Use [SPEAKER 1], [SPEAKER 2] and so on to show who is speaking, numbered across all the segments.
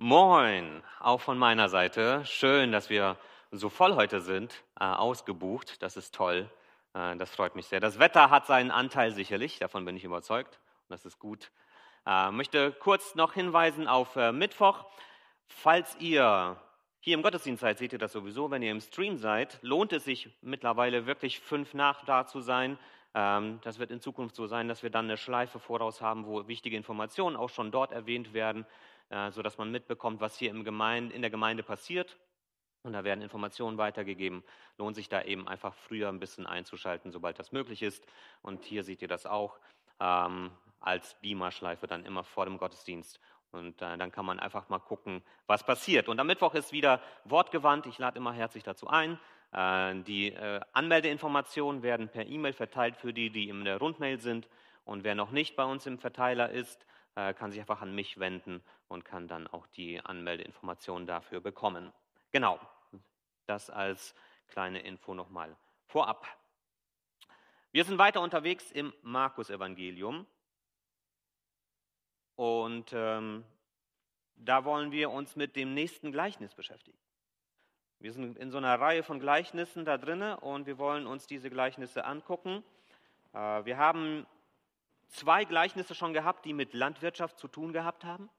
[SPEAKER 1] Moin, auch von meiner Seite. Schön, dass wir so voll heute sind, äh, ausgebucht. Das ist toll. Äh, das freut mich sehr. Das Wetter hat seinen Anteil sicherlich, davon bin ich überzeugt. Und das ist gut. Äh, möchte kurz noch hinweisen auf äh, Mittwoch. Falls ihr hier im Gottesdienst seid, seht ihr das sowieso. Wenn ihr im Stream seid, lohnt es sich mittlerweile wirklich fünf nach da zu sein. Ähm, das wird in Zukunft so sein, dass wir dann eine Schleife voraus haben, wo wichtige Informationen auch schon dort erwähnt werden. Äh, sodass man mitbekommt, was hier im Gemeinde, in der Gemeinde passiert. Und da werden Informationen weitergegeben. Lohnt sich da eben einfach früher ein bisschen einzuschalten, sobald das möglich ist. Und hier seht ihr das auch ähm, als Beamer-Schleife dann immer vor dem Gottesdienst. Und äh, dann kann man einfach mal gucken, was passiert. Und am Mittwoch ist wieder wortgewandt. Ich lade immer herzlich dazu ein. Äh, die äh, Anmeldeinformationen werden per E-Mail verteilt für die, die in der Rundmail sind. Und wer noch nicht bei uns im Verteiler ist, äh, kann sich einfach an mich wenden und kann dann auch die Anmeldeinformationen dafür bekommen. Genau, das als kleine Info nochmal vorab. Wir sind weiter unterwegs im Markus-Evangelium und ähm, da wollen wir uns mit dem nächsten Gleichnis beschäftigen. Wir sind in so einer Reihe von Gleichnissen da drin und wir wollen uns diese Gleichnisse angucken. Äh, wir haben zwei Gleichnisse schon gehabt, die mit Landwirtschaft zu tun gehabt haben.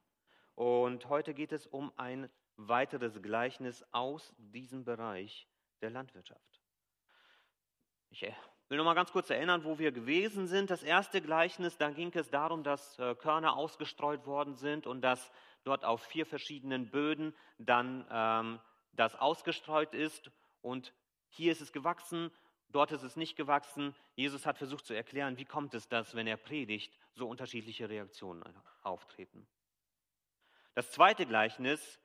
[SPEAKER 1] Und heute geht es um ein weiteres Gleichnis aus diesem Bereich der Landwirtschaft. Ich äh, will noch mal ganz kurz erinnern, wo wir gewesen sind. Das erste Gleichnis, da ging es darum, dass äh, Körner ausgestreut worden sind und dass dort auf vier verschiedenen Böden dann ähm, das ausgestreut ist. Und hier ist es gewachsen Dort ist es nicht gewachsen. Jesus hat versucht zu erklären, wie kommt es, dass, wenn er predigt, so unterschiedliche Reaktionen auftreten. Das zweite Gleichnis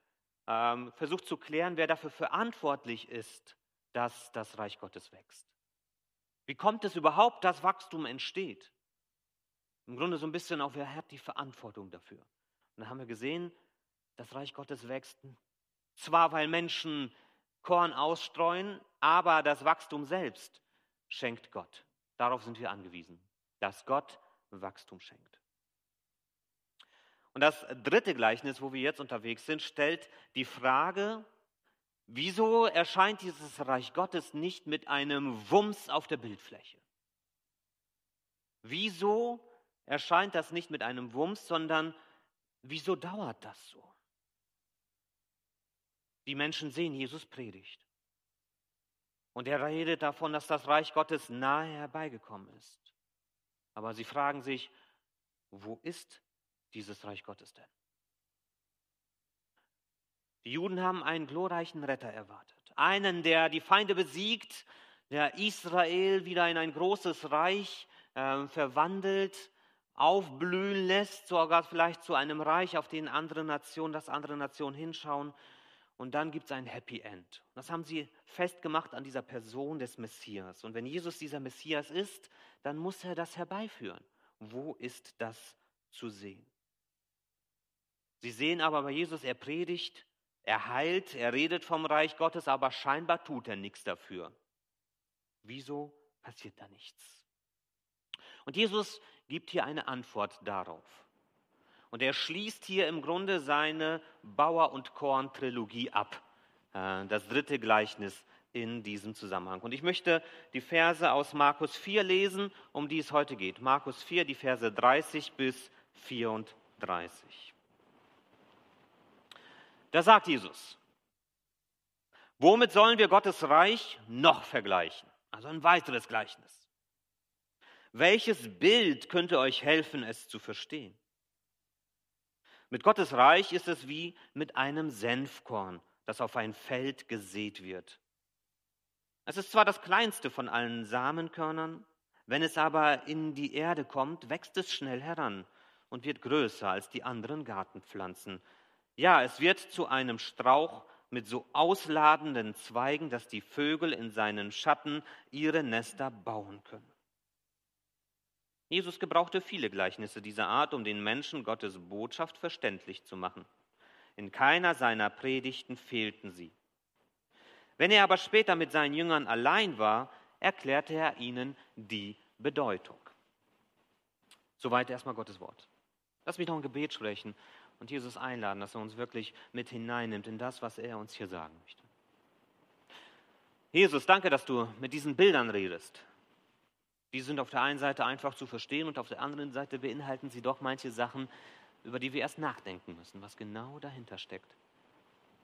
[SPEAKER 1] ähm, versucht zu klären, wer dafür verantwortlich ist, dass das Reich Gottes wächst. Wie kommt es überhaupt, dass Wachstum entsteht? Im Grunde so ein bisschen auch, wer hat die Verantwortung dafür? Und da haben wir gesehen, das Reich Gottes wächst zwar, weil Menschen Korn ausstreuen, aber das Wachstum selbst schenkt Gott. Darauf sind wir angewiesen, dass Gott Wachstum schenkt. Und das dritte Gleichnis, wo wir jetzt unterwegs sind, stellt die Frage, wieso erscheint dieses Reich Gottes nicht mit einem Wumms auf der Bildfläche? Wieso erscheint das nicht mit einem Wumms, sondern wieso dauert das so? Die Menschen sehen, Jesus predigt. Und er redet davon, dass das Reich Gottes nahe herbeigekommen ist. Aber sie fragen sich, wo ist dieses Reich Gottes denn? Die Juden haben einen glorreichen Retter erwartet. Einen, der die Feinde besiegt, der Israel wieder in ein großes Reich äh, verwandelt, aufblühen lässt, sogar vielleicht zu einem Reich, auf den andere Nationen, das andere Nationen hinschauen und dann gibt es ein Happy End. Das haben sie festgemacht an dieser Person des Messias. Und wenn Jesus dieser Messias ist, dann muss er das herbeiführen. Wo ist das zu sehen? Sie sehen aber bei Jesus, er predigt, er heilt, er redet vom Reich Gottes, aber scheinbar tut er nichts dafür. Wieso passiert da nichts? Und Jesus gibt hier eine Antwort darauf. Und er schließt hier im Grunde seine Bauer- und Korn-Trilogie ab. Äh, das dritte Gleichnis in diesem Zusammenhang. Und ich möchte die Verse aus Markus 4 lesen, um die es heute geht. Markus 4, die Verse 30 bis 34. Da sagt Jesus, womit sollen wir Gottes Reich noch vergleichen? Also ein weiteres Gleichnis. Welches Bild könnte euch helfen, es zu verstehen? Mit Gottes Reich ist es wie mit einem Senfkorn, das auf ein Feld gesät wird. Es ist zwar das kleinste von allen Samenkörnern, wenn es aber in die Erde kommt, wächst es schnell heran und wird größer als die anderen Gartenpflanzen. Ja, es wird zu einem Strauch mit so ausladenden Zweigen, dass die Vögel in seinen Schatten ihre Nester bauen können. Jesus gebrauchte viele Gleichnisse dieser Art, um den Menschen Gottes Botschaft verständlich zu machen. In keiner seiner Predigten fehlten sie. Wenn er aber später mit seinen Jüngern allein war, erklärte er ihnen die Bedeutung. Soweit erstmal Gottes Wort. Lass mich noch ein Gebet sprechen und Jesus einladen, dass er uns wirklich mit hineinnimmt in das, was er uns hier sagen möchte. Jesus, danke, dass du mit diesen Bildern redest. Die sind auf der einen Seite einfach zu verstehen und auf der anderen Seite beinhalten sie doch manche Sachen, über die wir erst nachdenken müssen, was genau dahinter steckt.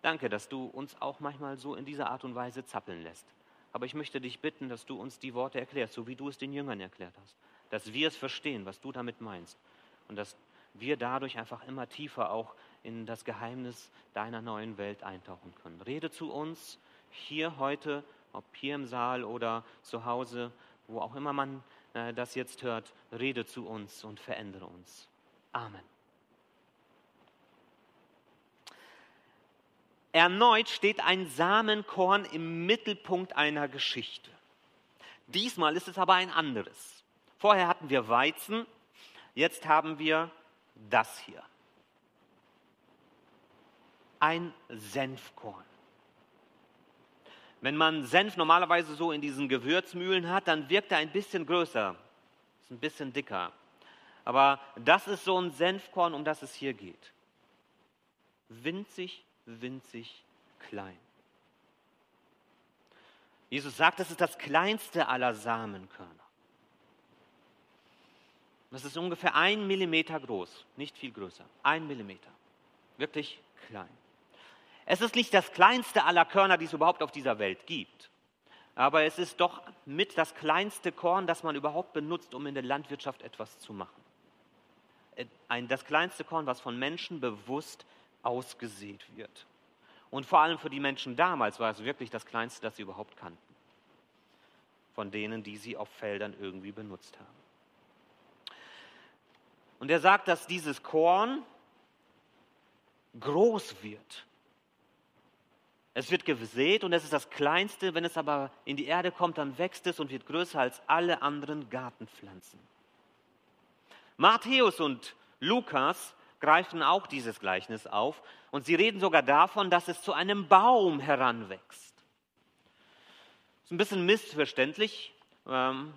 [SPEAKER 1] Danke, dass du uns auch manchmal so in dieser Art und Weise zappeln lässt. Aber ich möchte dich bitten, dass du uns die Worte erklärst, so wie du es den Jüngern erklärt hast. Dass wir es verstehen, was du damit meinst. Und dass wir dadurch einfach immer tiefer auch in das Geheimnis deiner neuen Welt eintauchen können. Rede zu uns hier heute, ob hier im Saal oder zu Hause, wo auch immer man äh, das jetzt hört. Rede zu uns und verändere uns. Amen. Erneut steht ein Samenkorn im Mittelpunkt einer Geschichte. Diesmal ist es aber ein anderes. Vorher hatten wir Weizen, jetzt haben wir das hier. Ein Senfkorn. Wenn man Senf normalerweise so in diesen Gewürzmühlen hat, dann wirkt er ein bisschen größer, ist ein bisschen dicker. Aber das ist so ein Senfkorn, um das es hier geht. Winzig, winzig klein. Jesus sagt, das ist das kleinste aller Samenkörner. Das ist ungefähr ein Millimeter groß, nicht viel größer. Ein Millimeter. Wirklich klein. Es ist nicht das kleinste aller Körner, die es überhaupt auf dieser Welt gibt. Aber es ist doch mit das kleinste Korn, das man überhaupt benutzt, um in der Landwirtschaft etwas zu machen. Äh, ein, das kleinste Korn, was von Menschen bewusst ausgesät wird. Und vor allem für die Menschen damals war es wirklich das kleinste, das sie überhaupt kannten. Von denen, die sie auf Feldern irgendwie benutzt haben. Und er sagt, dass dieses Korn groß wird. Es wird gesät und es ist das kleinste, wenn es aber in die Erde kommt, dann wächst es und wird größer als alle anderen Gartenpflanzen. Matthäus und Lukas greifen auch dieses Gleichnis auf und sie reden sogar davon, dass es zu einem Baum heranwächst. Das ist ein bisschen missverständlich, ähm,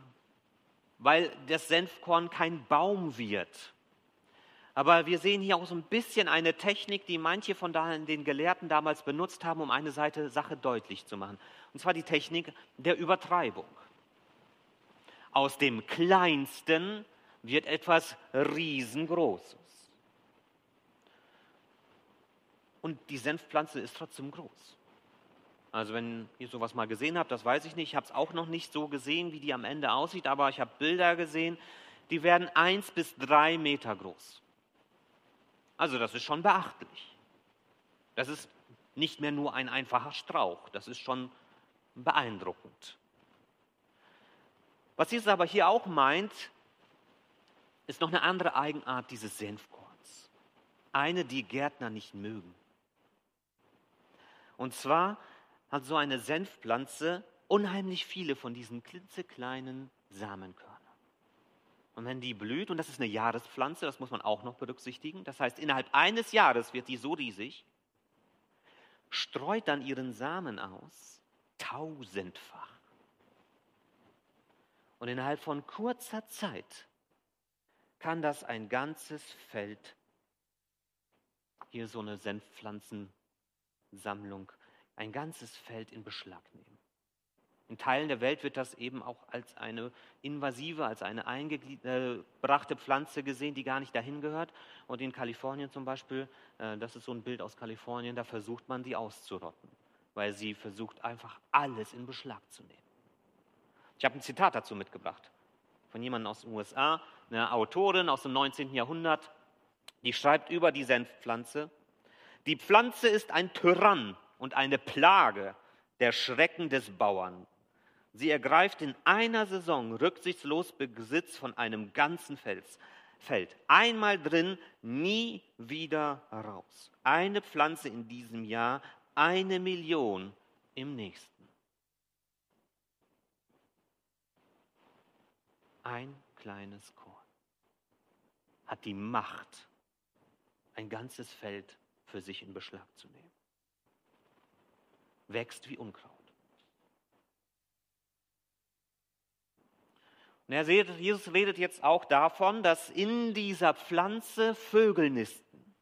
[SPEAKER 1] weil das Senfkorn kein Baum wird. Aber wir sehen hier auch so ein bisschen eine Technik, die manche von den Gelehrten damals benutzt haben, um eine Seite Sache deutlich zu machen. Und zwar die Technik der Übertreibung. Aus dem Kleinsten wird etwas Riesengroßes. Und die Senfpflanze ist trotzdem groß. Also wenn ihr sowas mal gesehen habt, das weiß ich nicht. Ich habe es auch noch nicht so gesehen, wie die am Ende aussieht, aber ich habe Bilder gesehen, die werden eins bis drei Meter groß. Also das ist schon beachtlich. Das ist nicht mehr nur ein einfacher Strauch, das ist schon beeindruckend. Was Jesus aber hier auch meint, ist noch eine andere Eigenart dieses Senfkorns. Eine, die Gärtner nicht mögen. Und zwar hat so eine Senfpflanze unheimlich viele von diesen klitzekleinen Samenkörnern. Und wenn die blüht, und das ist eine Jahrespflanze, das muss man auch noch berücksichtigen, das heißt, innerhalb eines Jahres wird die so riesig, streut dann ihren Samen aus, tausendfach. Und innerhalb von kurzer Zeit kann das ein ganzes Feld, hier so eine Senfpflanzensammlung, ein ganzes Feld in Beschlag nehmen. In Teilen der Welt wird das eben auch als eine invasive, als eine eingebrachte Pflanze gesehen, die gar nicht dahin gehört. Und in Kalifornien zum Beispiel, äh, das ist so ein Bild aus Kalifornien, da versucht man die auszurotten, weil sie versucht einfach alles in Beschlag zu nehmen. Ich habe ein Zitat dazu mitgebracht von jemandem aus den USA, eine Autorin aus dem 19. Jahrhundert, die schreibt über die Senfpflanze, die Pflanze ist ein Tyrann und eine Plage, der Schrecken des Bauern. Sie ergreift in einer Saison rücksichtslos Besitz von einem ganzen Fels, Feld. Einmal drin, nie wieder raus. Eine Pflanze in diesem Jahr, eine Million im nächsten. Ein kleines Korn hat die Macht, ein ganzes Feld für sich in Beschlag zu nehmen. Wächst wie Unkraut. Und er redet, Jesus redet jetzt auch davon, dass in dieser Pflanze Vögel nisten.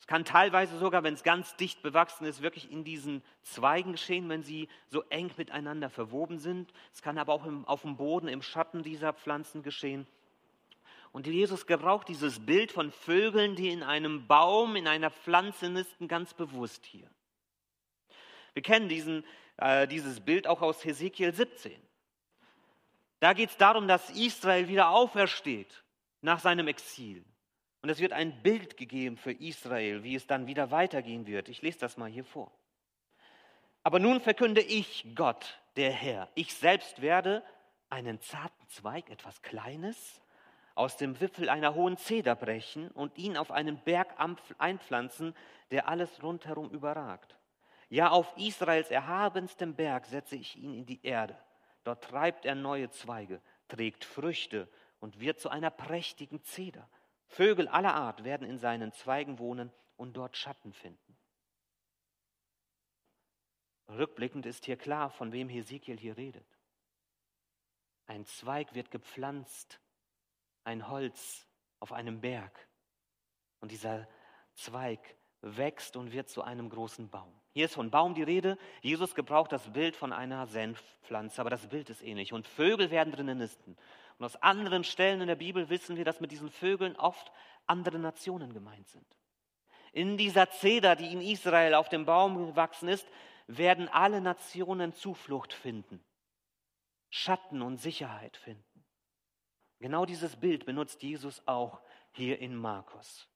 [SPEAKER 1] Es kann teilweise sogar, wenn es ganz dicht bewachsen ist, wirklich in diesen Zweigen geschehen, wenn sie so eng miteinander verwoben sind. Es kann aber auch im, auf dem Boden, im Schatten dieser Pflanzen geschehen. Und Jesus gebraucht dieses Bild von Vögeln, die in einem Baum, in einer Pflanze nisten, ganz bewusst hier. Wir kennen diesen, äh, dieses Bild auch aus Hesekiel 17. Da geht es darum, dass Israel wieder aufersteht nach seinem Exil. Und es wird ein Bild gegeben für Israel, wie es dann wieder weitergehen wird. Ich lese das mal hier vor. Aber nun verkünde ich Gott, der Herr. Ich selbst werde einen zarten Zweig, etwas Kleines, aus dem Wipfel einer hohen Zeder brechen und ihn auf einen Berg einpflanzen, der alles rundherum überragt. Ja, auf Israels erhabenstem Berg setze ich ihn in die Erde. Dort treibt er neue Zweige, trägt Früchte und wird zu einer prächtigen Zeder. Vögel aller Art werden in seinen Zweigen wohnen und dort Schatten finden. Rückblickend ist hier klar, von wem Hesekiel hier redet. Ein Zweig wird gepflanzt, ein Holz auf einem Berg. Und dieser Zweig wächst und wird zu einem großen Baum. Hier ist von Baum die Rede. Jesus gebraucht das Bild von einer Senfpflanze, aber das Bild ist ähnlich. Und Vögel werden drinnen nisten. Und aus anderen Stellen in der Bibel wissen wir, dass mit diesen Vögeln oft andere Nationen gemeint sind. In dieser Zeder, die in Israel auf dem Baum gewachsen ist, werden alle Nationen Zuflucht finden, Schatten und Sicherheit finden. Genau dieses Bild benutzt Jesus auch hier in Markus.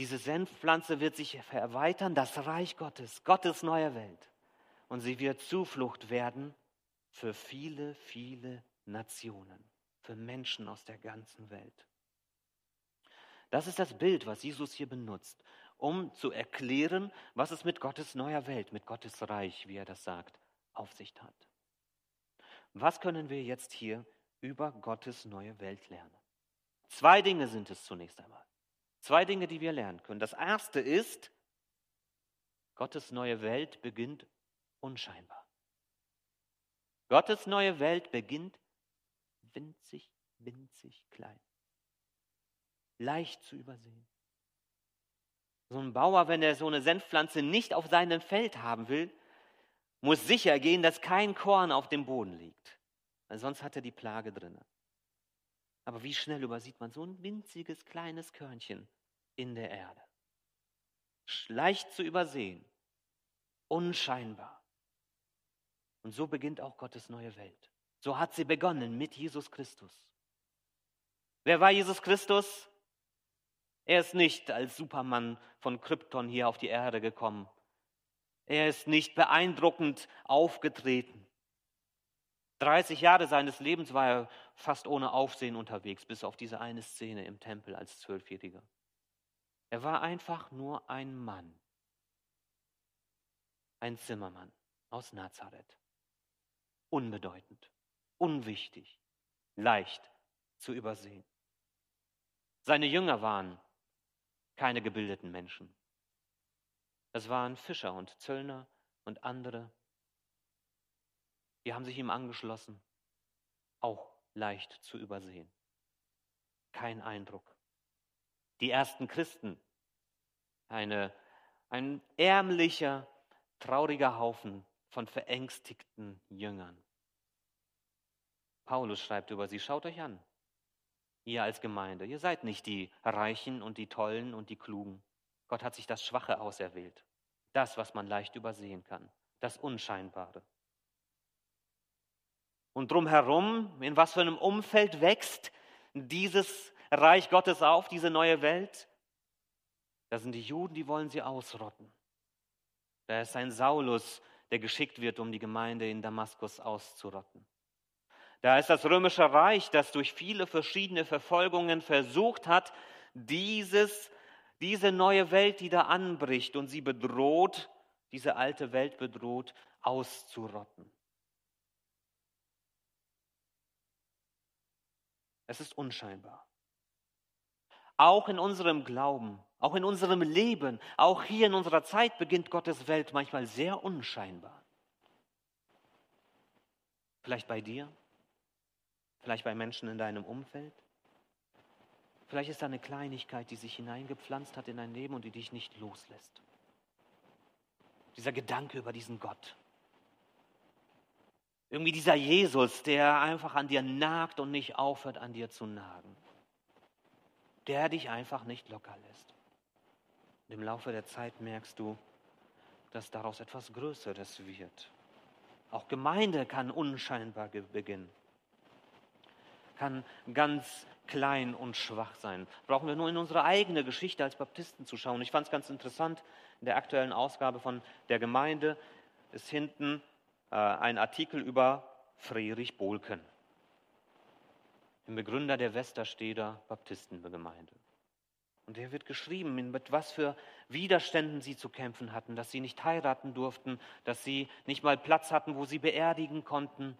[SPEAKER 1] Diese Senfpflanze wird sich erweitern, das Reich Gottes, Gottes neue Welt. Und sie wird Zuflucht werden für viele, viele Nationen, für Menschen aus der ganzen Welt. Das ist das Bild, was Jesus hier benutzt, um zu erklären, was es mit Gottes neuer Welt, mit Gottes Reich, wie er das sagt, auf sich hat. Was können wir jetzt hier über Gottes neue Welt lernen? Zwei Dinge sind es zunächst einmal. Zwei Dinge, die wir lernen können. Das erste ist, Gottes neue Welt beginnt unscheinbar. Gottes neue Welt beginnt winzig, winzig klein. Leicht zu übersehen. So ein Bauer, wenn er so eine Senfpflanze nicht auf seinem Feld haben will, muss sicher gehen, dass kein Korn auf dem Boden liegt. Weil sonst hat er die Plage drin. Aber wie schnell übersieht man so ein winziges kleines Körnchen in der Erde? Leicht zu übersehen, unscheinbar. Und so beginnt auch Gottes neue Welt. So hat sie begonnen mit Jesus Christus. Wer war Jesus Christus? Er ist nicht als Supermann von Krypton hier auf die Erde gekommen. Er ist nicht beeindruckend aufgetreten. 30 Jahre seines Lebens war er fast ohne Aufsehen unterwegs, bis auf diese eine Szene im Tempel als Zwölfjähriger. Er war einfach nur ein Mann, ein Zimmermann aus Nazareth, unbedeutend unwichtig, leicht zu übersehen. Seine Jünger waren keine gebildeten Menschen. Es waren Fischer und Zöllner und andere. Die haben sich ihm angeschlossen, auch leicht zu übersehen. Kein Eindruck. Die ersten Christen, eine, ein ärmlicher, trauriger Haufen von verängstigten Jüngern. Paulus schreibt über sie, schaut euch an, ihr als Gemeinde, ihr seid nicht die Reichen und die Tollen und die Klugen. Gott hat sich das Schwache auserwählt, das, was man leicht übersehen kann, das Unscheinbare. Und drumherum, in was für einem Umfeld wächst dieses Reich Gottes auf, diese neue Welt? Da sind die Juden, die wollen sie ausrotten. Da ist ein Saulus, der geschickt wird, um die Gemeinde in Damaskus auszurotten. Da ist das römische Reich, das durch viele verschiedene Verfolgungen versucht hat, dieses, diese neue Welt, die da anbricht und sie bedroht, diese alte Welt bedroht, auszurotten. Es ist unscheinbar. Auch in unserem Glauben, auch in unserem Leben, auch hier in unserer Zeit beginnt Gottes Welt manchmal sehr unscheinbar. Vielleicht bei dir? Vielleicht bei Menschen in deinem Umfeld? Vielleicht ist da eine Kleinigkeit, die sich hineingepflanzt hat in dein Leben und die dich nicht loslässt. Dieser Gedanke über diesen Gott. Irgendwie dieser Jesus, der einfach an dir nagt und nicht aufhört, an dir zu nagen. Der dich einfach nicht locker lässt. Und im Laufe der Zeit merkst du, dass daraus etwas Größeres wird. Auch Gemeinde kann unscheinbar beginnen. Kann ganz klein und schwach sein. Brauchen wir nur in unsere eigene Geschichte als Baptisten zu schauen. Ich fand es ganz interessant, in der aktuellen Ausgabe von der Gemeinde ist hinten äh, ein Artikel über Friedrich Bohlken, dem Begründer der Westersteder Baptistengemeinde. Und der wird geschrieben, mit was für Widerständen sie zu kämpfen hatten, dass sie nicht heiraten durften, dass sie nicht mal Platz hatten, wo sie beerdigen konnten.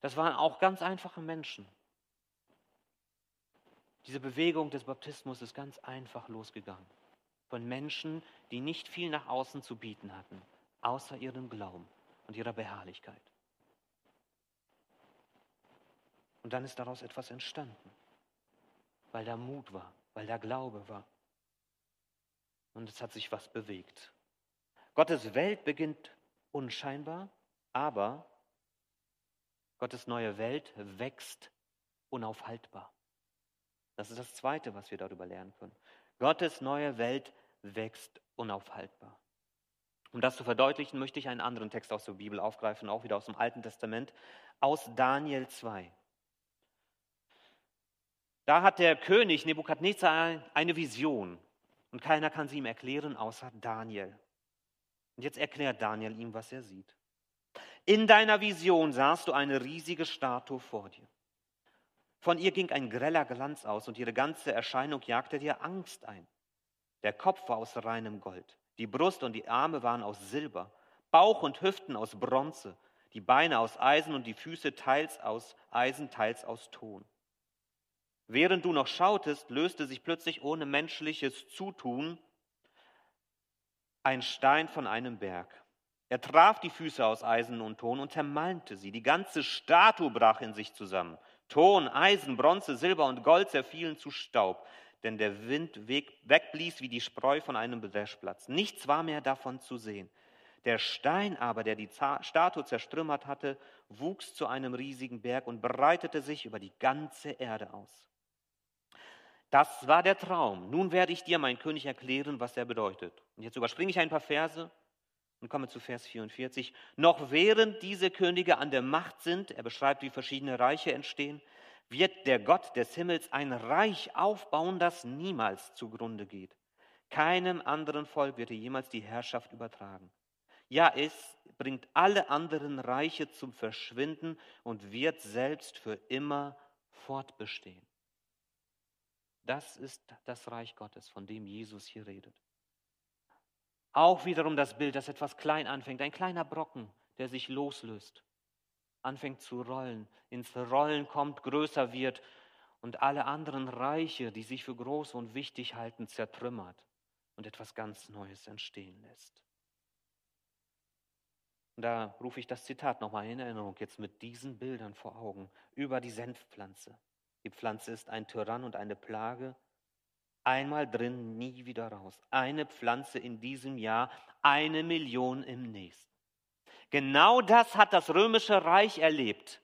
[SPEAKER 1] Das waren auch ganz einfache Menschen. Diese Bewegung des Baptismus ist ganz einfach losgegangen. Von Menschen, die nicht viel nach außen zu bieten hatten, außer ihrem Glauben und ihrer Beharrlichkeit. Und dann ist daraus etwas entstanden, weil da Mut war, weil da Glaube war. Und es hat sich was bewegt. Gottes Welt beginnt unscheinbar, aber Gottes neue Welt wächst unaufhaltbar. Das ist das Zweite, was wir darüber lernen können. Gottes neue Welt wächst unaufhaltbar. Um das zu verdeutlichen, möchte ich einen anderen Text aus der Bibel aufgreifen, auch wieder aus dem Alten Testament, aus Daniel 2. Da hat der König Nebukadnezar eine Vision und keiner kann sie ihm erklären außer Daniel. Und jetzt erklärt Daniel ihm, was er sieht. In deiner Vision sahst du eine riesige Statue vor dir. Von ihr ging ein greller Glanz aus und ihre ganze Erscheinung jagte dir Angst ein. Der Kopf war aus reinem Gold, die Brust und die Arme waren aus Silber, Bauch und Hüften aus Bronze, die Beine aus Eisen und die Füße teils aus Eisen, teils aus Ton. Während du noch schautest, löste sich plötzlich ohne menschliches Zutun ein Stein von einem Berg. Er traf die Füße aus Eisen und Ton und zermalmte sie. Die ganze Statue brach in sich zusammen. Ton, Eisen, Bronze, Silber und Gold zerfielen zu Staub, denn der Wind wegblies wie die Spreu von einem Dreschplatz. Nichts war mehr davon zu sehen. Der Stein aber, der die Statue zerstrümmert hatte, wuchs zu einem riesigen Berg und breitete sich über die ganze Erde aus. Das war der Traum. Nun werde ich dir, mein König, erklären, was er bedeutet. Und jetzt überspringe ich ein paar Verse und komme zu Vers 44. Noch während diese Könige an der Macht sind, er beschreibt, wie verschiedene Reiche entstehen, wird der Gott des Himmels ein Reich aufbauen, das niemals zugrunde geht. Keinem anderen Volk wird er jemals die Herrschaft übertragen. Ja, es bringt alle anderen Reiche zum Verschwinden und wird selbst für immer fortbestehen. Das ist das Reich Gottes, von dem Jesus hier redet. Auch wiederum das Bild, das etwas klein anfängt, ein kleiner Brocken, der sich loslöst, anfängt zu rollen, ins Rollen kommt, größer wird und alle anderen Reiche, die sich für groß und wichtig halten, zertrümmert und etwas ganz Neues entstehen lässt. Und da rufe ich das Zitat nochmal in Erinnerung, jetzt mit diesen Bildern vor Augen, über die Senfpflanze. Die Pflanze ist ein Tyrann und eine Plage. Einmal drin, nie wieder raus. Eine Pflanze in diesem Jahr, eine Million im nächsten. Genau das hat das römische Reich erlebt,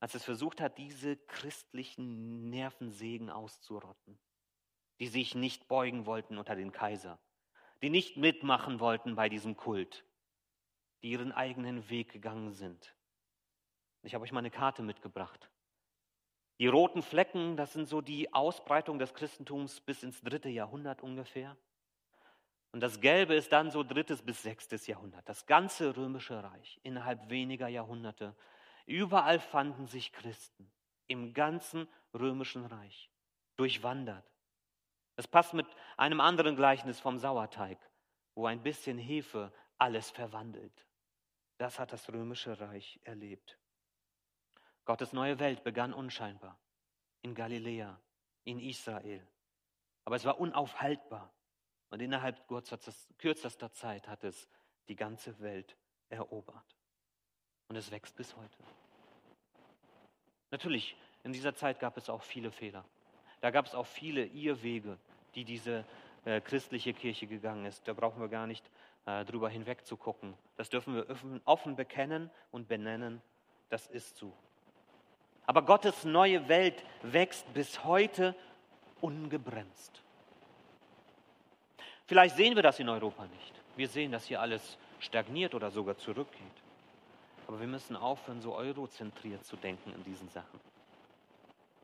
[SPEAKER 1] als es versucht hat, diese christlichen Nervensägen auszurotten, die sich nicht beugen wollten unter den Kaiser, die nicht mitmachen wollten bei diesem Kult, die ihren eigenen Weg gegangen sind. Ich habe euch mal eine Karte mitgebracht. Die roten Flecken, das sind so die Ausbreitung des Christentums bis ins dritte Jahrhundert ungefähr. Und das Gelbe ist dann so drittes bis sechstes Jahrhundert. Das ganze römische Reich innerhalb weniger Jahrhunderte. Überall fanden sich Christen im ganzen römischen Reich durchwandert. Das passt mit einem anderen Gleichnis vom Sauerteig, wo ein bisschen Hefe alles verwandelt. Das hat das römische Reich erlebt. Gottes neue Welt begann unscheinbar in Galiläa, in Israel. Aber es war unaufhaltbar. Und innerhalb kürzester Zeit hat es die ganze Welt erobert. Und es wächst bis heute. Natürlich, in dieser Zeit gab es auch viele Fehler. Da gab es auch viele Irrwege, die diese äh, christliche Kirche gegangen ist. Da brauchen wir gar nicht äh, drüber hinweg zu gucken. Das dürfen wir offen, offen bekennen und benennen. Das ist so. Aber Gottes neue Welt wächst bis heute ungebremst. Vielleicht sehen wir das in Europa nicht. Wir sehen, dass hier alles stagniert oder sogar zurückgeht. Aber wir müssen aufhören, so eurozentriert zu denken in diesen Sachen.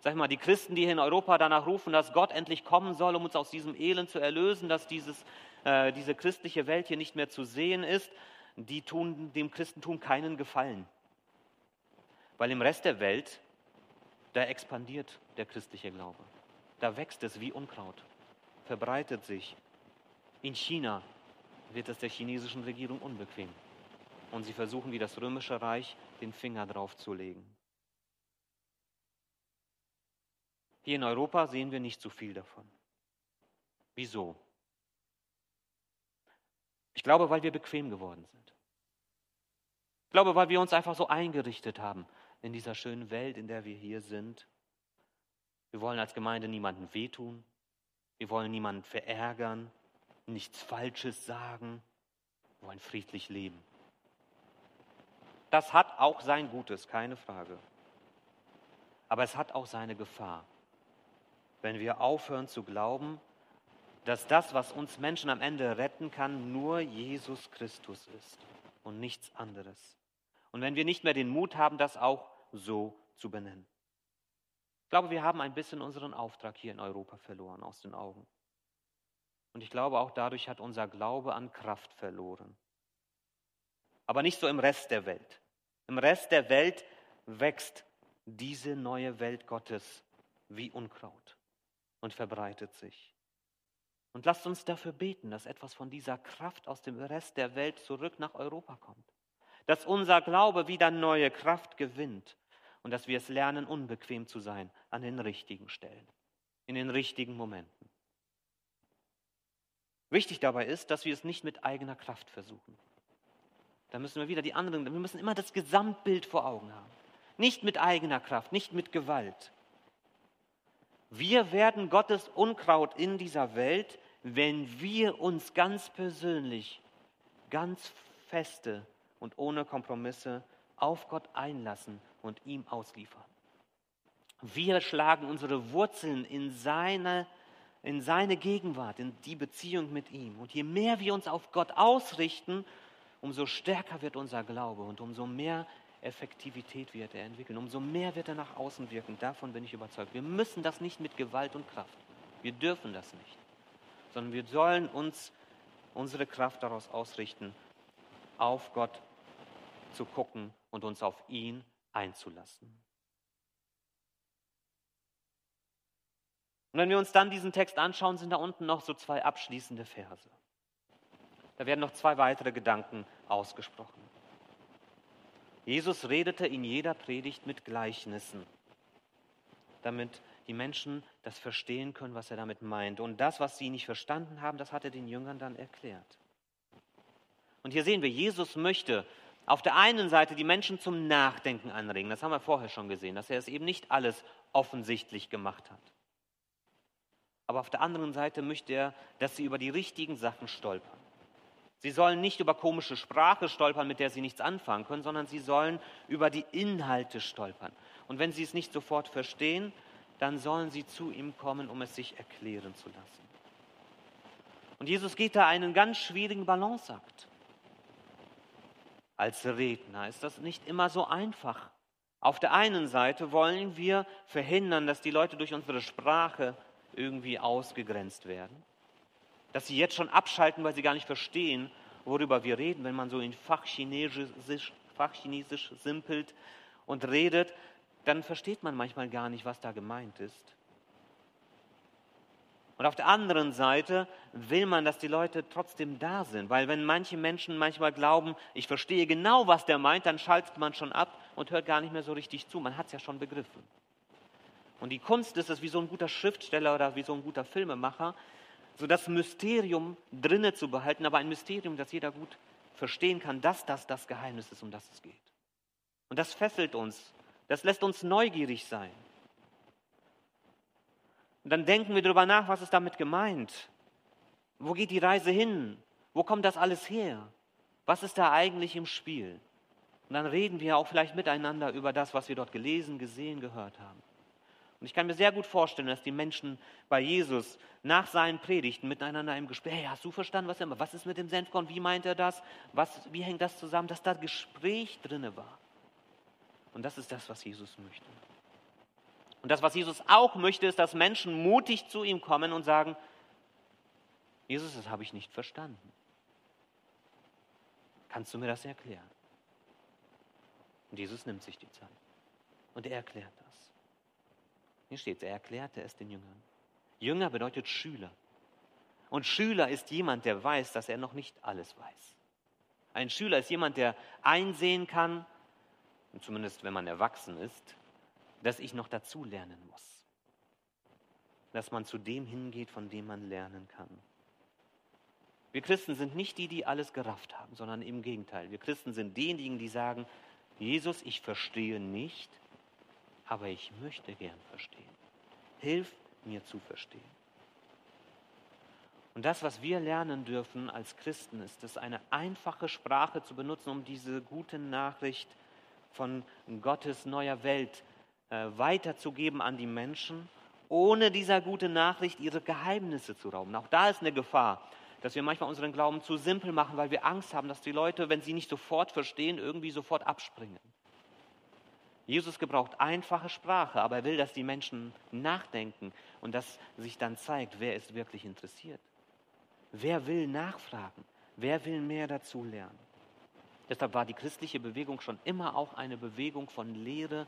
[SPEAKER 1] Sag mal, die Christen, die hier in Europa danach rufen, dass Gott endlich kommen soll, um uns aus diesem Elend zu erlösen, dass dieses, äh, diese christliche Welt hier nicht mehr zu sehen ist, die tun dem Christentum keinen Gefallen. Weil im Rest der Welt, da expandiert der christliche Glaube. Da wächst es wie Unkraut, verbreitet sich. In China wird es der chinesischen Regierung unbequem. Und sie versuchen, wie das römische Reich, den Finger drauf zu legen. Hier in Europa sehen wir nicht so viel davon. Wieso? Ich glaube, weil wir bequem geworden sind. Ich glaube, weil wir uns einfach so eingerichtet haben in dieser schönen Welt, in der wir hier sind. Wir wollen als Gemeinde niemandem wehtun. Wir wollen niemanden verärgern, nichts Falsches sagen. Wollen friedlich leben. Das hat auch sein Gutes, keine Frage. Aber es hat auch seine Gefahr, wenn wir aufhören zu glauben, dass das, was uns Menschen am Ende retten kann, nur Jesus Christus ist und nichts anderes. Und wenn wir nicht mehr den Mut haben, das auch so zu benennen. Ich glaube, wir haben ein bisschen unseren Auftrag hier in Europa verloren aus den Augen. Und ich glaube, auch dadurch hat unser Glaube an Kraft verloren. Aber nicht so im Rest der Welt. Im Rest der Welt wächst diese neue Welt Gottes wie Unkraut und verbreitet sich. Und lasst uns dafür beten, dass etwas von dieser Kraft aus dem Rest der Welt zurück nach Europa kommt. Dass unser Glaube wieder neue Kraft gewinnt und dass wir es lernen, unbequem zu sein an den richtigen Stellen, in den richtigen Momenten. Wichtig dabei ist, dass wir es nicht mit eigener Kraft versuchen. Da müssen wir wieder die anderen, wir müssen immer das Gesamtbild vor Augen haben. Nicht mit eigener Kraft, nicht mit Gewalt. Wir werden Gottes Unkraut in dieser Welt, wenn wir uns ganz persönlich, ganz feste und ohne Kompromisse auf Gott einlassen und ihm ausliefern. Wir schlagen unsere Wurzeln in seine, in seine Gegenwart, in die Beziehung mit ihm. Und je mehr wir uns auf Gott ausrichten, umso stärker wird unser Glaube und umso mehr Effektivität wird er entwickeln, umso mehr wird er nach außen wirken. Davon bin ich überzeugt. Wir müssen das nicht mit Gewalt und Kraft. Wir dürfen das nicht, sondern wir sollen uns unsere Kraft daraus ausrichten, auf Gott zu gucken und uns auf ihn einzulassen. Und wenn wir uns dann diesen Text anschauen, sind da unten noch so zwei abschließende Verse. Da werden noch zwei weitere Gedanken ausgesprochen. Jesus redete in jeder Predigt mit Gleichnissen, damit die Menschen das verstehen können, was er damit meint. Und das, was sie nicht verstanden haben, das hat er den Jüngern dann erklärt. Und hier sehen wir, Jesus möchte auf der einen Seite die Menschen zum Nachdenken anregen. Das haben wir vorher schon gesehen, dass er es eben nicht alles offensichtlich gemacht hat. Aber auf der anderen Seite möchte er, dass sie über die richtigen Sachen stolpern. Sie sollen nicht über komische Sprache stolpern, mit der sie nichts anfangen können, sondern sie sollen über die Inhalte stolpern. Und wenn sie es nicht sofort verstehen, dann sollen sie zu ihm kommen, um es sich erklären zu lassen. Und Jesus geht da einen ganz schwierigen Balanceakt als Redner ist das nicht immer so einfach. Auf der einen Seite wollen wir verhindern, dass die Leute durch unsere Sprache irgendwie ausgegrenzt werden, dass sie jetzt schon abschalten, weil sie gar nicht verstehen, worüber wir reden, wenn man so in Fachchinesisch, Fachchinesisch simpelt und redet, dann versteht man manchmal gar nicht, was da gemeint ist. Und auf der anderen Seite will man, dass die Leute trotzdem da sind, weil wenn manche Menschen manchmal glauben, ich verstehe genau, was der meint, dann schaltet man schon ab und hört gar nicht mehr so richtig zu. Man hat es ja schon begriffen. Und die Kunst ist es, wie so ein guter Schriftsteller oder wie so ein guter Filmemacher, so das Mysterium drinne zu behalten, aber ein Mysterium, das jeder gut verstehen kann, dass das das Geheimnis ist, um das es geht. Und das fesselt uns Das lässt uns neugierig sein. Und dann denken wir darüber nach, was ist damit gemeint? Wo geht die Reise hin? Wo kommt das alles her? Was ist da eigentlich im Spiel? Und dann reden wir auch vielleicht miteinander über das, was wir dort gelesen, gesehen, gehört haben. Und ich kann mir sehr gut vorstellen, dass die Menschen bei Jesus nach seinen Predigten miteinander im Gespräch, hey, hast du verstanden, was er macht? Was ist mit dem Senfkorn? Wie meint er das? Was, wie hängt das zusammen? Dass da Gespräch drinne war. Und das ist das, was Jesus möchte. Und das, was Jesus auch möchte, ist, dass Menschen mutig zu ihm kommen und sagen, Jesus, das habe ich nicht verstanden. Kannst du mir das erklären? Und Jesus nimmt sich die Zeit und er erklärt das. Hier steht er erklärte es den Jüngern. Jünger bedeutet Schüler. Und Schüler ist jemand, der weiß, dass er noch nicht alles weiß. Ein Schüler ist jemand, der einsehen kann, zumindest wenn man erwachsen ist, dass ich noch dazu lernen muss. Dass man zu dem hingeht, von dem man lernen kann. Wir Christen sind nicht die, die alles gerafft haben, sondern im Gegenteil. Wir Christen sind diejenigen, die sagen, Jesus, ich verstehe nicht, aber ich möchte gern verstehen. Hilf mir zu verstehen. Und das, was wir lernen dürfen als Christen, ist es, eine einfache Sprache zu benutzen, um diese gute Nachricht von Gottes neuer Welt äh, weiterzugeben an die Menschen, ohne dieser gute Nachricht ihre Geheimnisse zu rauben. Auch da ist eine Gefahr dass wir manchmal unseren Glauben zu simpel machen, weil wir Angst haben, dass die Leute, wenn sie nicht sofort verstehen, irgendwie sofort abspringen. Jesus gebraucht einfache Sprache, aber er will, dass die Menschen nachdenken und dass sich dann zeigt, wer ist wirklich interessiert. Wer will nachfragen? Wer will mehr dazu lernen? Deshalb war die christliche Bewegung schon immer auch eine Bewegung von Lehre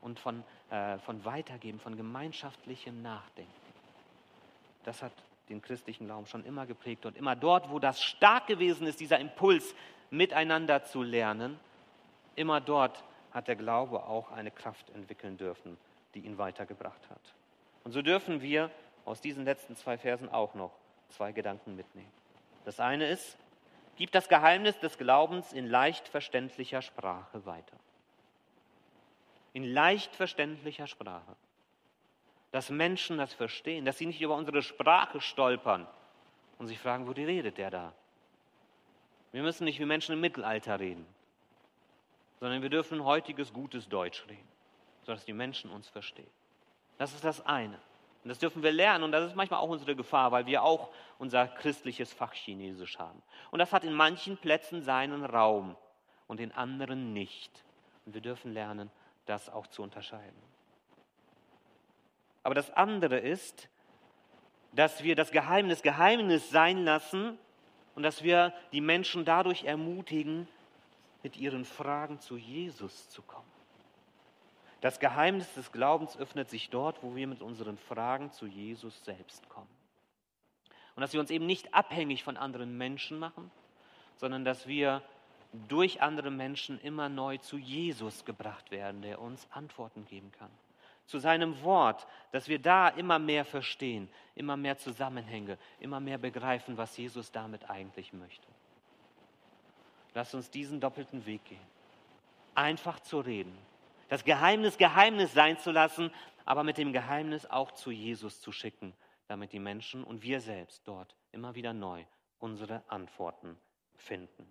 [SPEAKER 1] und von, äh, von Weitergeben, von gemeinschaftlichem Nachdenken. Das hat den christlichen Glauben schon immer geprägt. Und immer dort, wo das stark gewesen ist, dieser Impuls, miteinander zu lernen, immer dort hat der Glaube auch eine Kraft entwickeln dürfen, die ihn weitergebracht hat. Und so dürfen wir aus diesen letzten zwei Versen auch noch zwei Gedanken mitnehmen. Das eine ist, gib das Geheimnis des Glaubens in leicht verständlicher Sprache weiter. In leicht verständlicher Sprache dass Menschen das verstehen, dass sie nicht über unsere Sprache stolpern und sich fragen, wo die redet der da? Wir müssen nicht wie Menschen im Mittelalter reden, sondern wir dürfen heutiges gutes Deutsch reden, sodass die Menschen uns verstehen. Das ist das eine. Und das dürfen wir lernen und das ist manchmal auch unsere Gefahr, weil wir auch unser christliches Fach Chinesisch haben. Und das hat in manchen Plätzen seinen Raum und in anderen nicht. Und wir dürfen lernen, das auch zu unterscheiden. Aber das andere ist, dass wir das Geheimnis Geheimnis sein lassen und dass wir die Menschen dadurch ermutigen, mit ihren Fragen zu Jesus zu kommen. Das Geheimnis des Glaubens öffnet sich dort, wo wir mit unseren Fragen zu Jesus selbst kommen. Und dass wir uns eben nicht abhängig von anderen Menschen machen, sondern dass wir durch andere Menschen immer neu zu Jesus gebracht werden, der uns Antworten geben kann zu seinem Wort, dass wir da immer mehr verstehen, immer mehr Zusammenhänge, immer mehr begreifen, was Jesus damit eigentlich möchte. Lass uns diesen doppelten Weg gehen. Einfach zu reden, das Geheimnis Geheimnis sein zu lassen, aber mit dem Geheimnis auch zu Jesus zu schicken, damit die Menschen und wir selbst dort immer wieder neu unsere Antworten finden.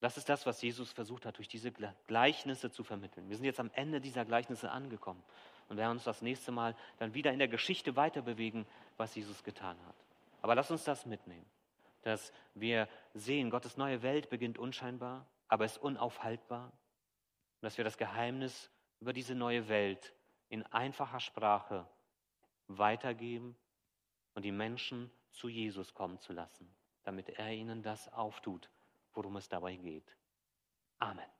[SPEAKER 1] Das ist das, was Jesus versucht hat, durch diese Gleichnisse zu vermitteln. Wir sind jetzt am Ende dieser Gleichnisse angekommen und werden uns das nächste Mal dann wieder in der Geschichte weiter bewegen, was Jesus getan hat. Aber lass uns das mitnehmen, dass wir sehen, Gottes neue Welt beginnt unscheinbar, aber ist unaufhaltbar. Und dass wir das Geheimnis über diese neue Welt in einfacher Sprache weitergeben und die Menschen zu Jesus kommen zu lassen, damit er ihnen das auftut worum es dabei geht. Amen.